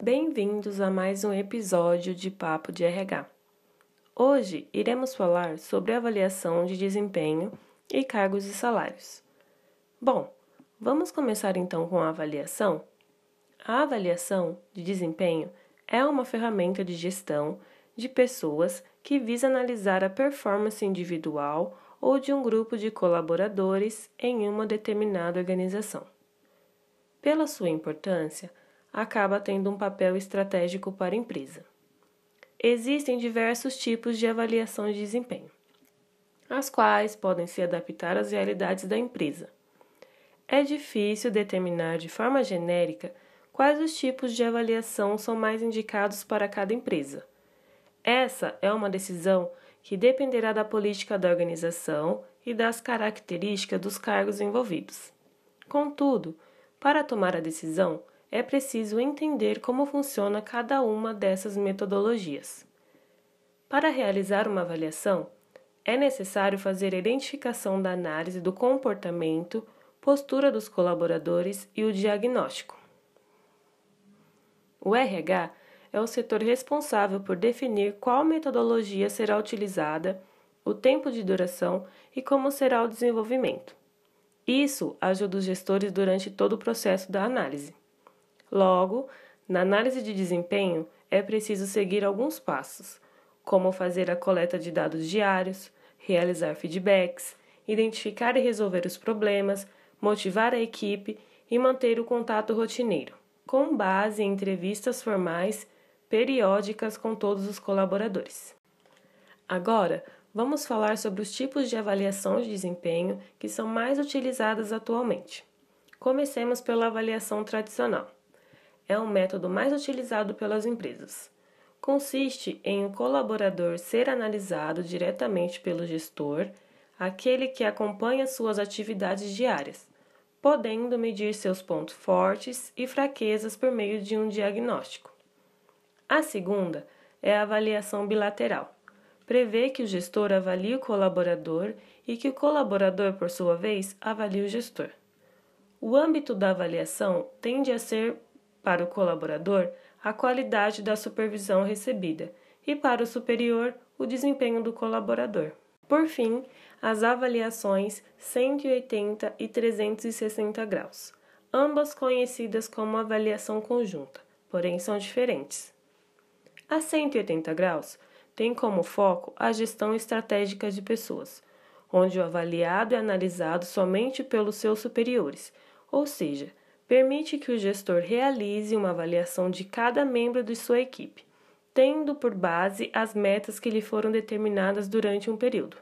Bem-vindos a mais um episódio de Papo de RH. Hoje iremos falar sobre avaliação de desempenho e cargos e salários. Bom, vamos começar então com a avaliação? A avaliação de desempenho é uma ferramenta de gestão de pessoas que visa analisar a performance individual ou de um grupo de colaboradores em uma determinada organização. Pela sua importância, acaba tendo um papel estratégico para a empresa. Existem diversos tipos de avaliação de desempenho, as quais podem se adaptar às realidades da empresa. É difícil determinar de forma genérica quais os tipos de avaliação são mais indicados para cada empresa. Essa é uma decisão que dependerá da política da organização e das características dos cargos envolvidos. Contudo, para tomar a decisão, é preciso entender como funciona cada uma dessas metodologias. Para realizar uma avaliação, é necessário fazer a identificação da análise do comportamento, postura dos colaboradores e o diagnóstico. O RH é o setor responsável por definir qual metodologia será utilizada, o tempo de duração e como será o desenvolvimento. Isso ajuda os gestores durante todo o processo da análise. Logo, na análise de desempenho, é preciso seguir alguns passos, como fazer a coleta de dados diários, realizar feedbacks, identificar e resolver os problemas, motivar a equipe e manter o contato rotineiro, com base em entrevistas formais periódicas com todos os colaboradores. Agora, vamos falar sobre os tipos de avaliação de desempenho que são mais utilizadas atualmente. Comecemos pela avaliação tradicional é o método mais utilizado pelas empresas. Consiste em o um colaborador ser analisado diretamente pelo gestor, aquele que acompanha suas atividades diárias, podendo medir seus pontos fortes e fraquezas por meio de um diagnóstico. A segunda é a avaliação bilateral. Prevê que o gestor avalie o colaborador e que o colaborador, por sua vez, avalie o gestor. O âmbito da avaliação tende a ser para o colaborador, a qualidade da supervisão recebida e para o superior, o desempenho do colaborador. Por fim, as avaliações 180 e 360 graus, ambas conhecidas como avaliação conjunta, porém são diferentes. A 180 graus tem como foco a gestão estratégica de pessoas, onde o avaliado é analisado somente pelos seus superiores, ou seja, permite que o gestor realize uma avaliação de cada membro de sua equipe, tendo por base as metas que lhe foram determinadas durante um período.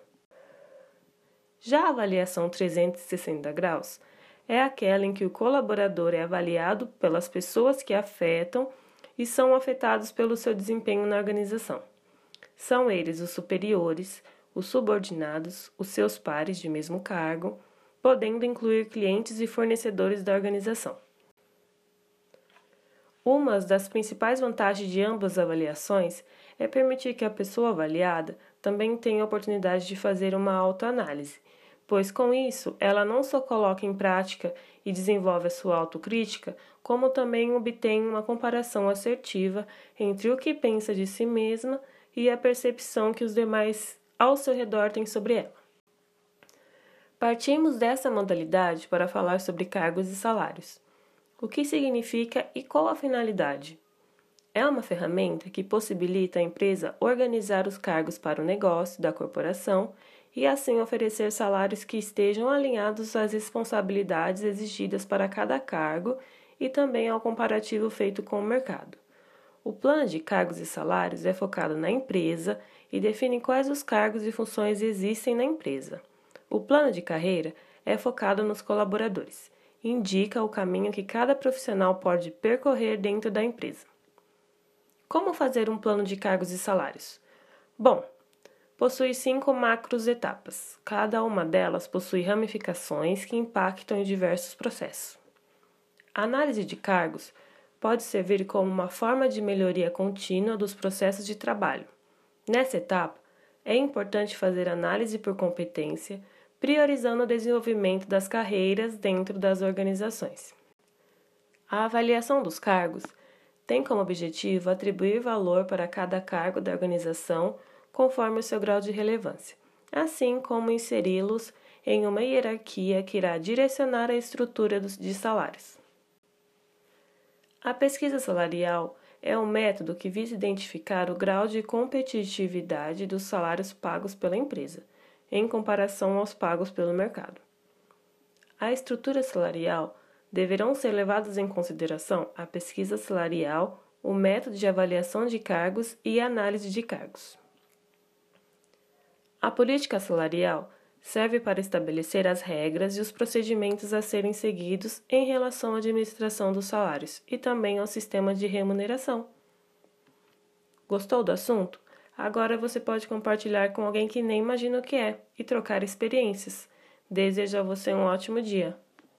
Já a avaliação 360 graus é aquela em que o colaborador é avaliado pelas pessoas que afetam e são afetados pelo seu desempenho na organização. São eles os superiores, os subordinados, os seus pares de mesmo cargo, podendo incluir clientes e fornecedores da organização. Uma das principais vantagens de ambas avaliações é permitir que a pessoa avaliada também tenha a oportunidade de fazer uma autoanálise, pois com isso ela não só coloca em prática e desenvolve a sua autocrítica, como também obtém uma comparação assertiva entre o que pensa de si mesma e a percepção que os demais ao seu redor têm sobre ela. Partimos dessa modalidade para falar sobre cargos e salários. O que significa e qual a finalidade? É uma ferramenta que possibilita a empresa organizar os cargos para o negócio da corporação e assim oferecer salários que estejam alinhados às responsabilidades exigidas para cada cargo e também ao comparativo feito com o mercado. O plano de cargos e salários é focado na empresa e define quais os cargos e funções existem na empresa. O plano de carreira é focado nos colaboradores e indica o caminho que cada profissional pode percorrer dentro da empresa. Como fazer um plano de cargos e salários? Bom, possui cinco macros etapas. Cada uma delas possui ramificações que impactam em diversos processos. A análise de cargos pode servir como uma forma de melhoria contínua dos processos de trabalho. Nessa etapa, é importante fazer análise por competência, priorizando o desenvolvimento das carreiras dentro das organizações. A avaliação dos cargos tem como objetivo atribuir valor para cada cargo da organização conforme o seu grau de relevância, assim como inseri-los em uma hierarquia que irá direcionar a estrutura de salários. A pesquisa salarial é um método que visa identificar o grau de competitividade dos salários pagos pela empresa, em comparação aos pagos pelo mercado. A estrutura salarial deverão ser levados em consideração a pesquisa salarial, o método de avaliação de cargos e análise de cargos. A política salarial serve para estabelecer as regras e os procedimentos a serem seguidos em relação à administração dos salários e também ao sistema de remuneração. Gostou do assunto? Agora você pode compartilhar com alguém que nem imagina o que é e trocar experiências. Desejo a você um ótimo dia.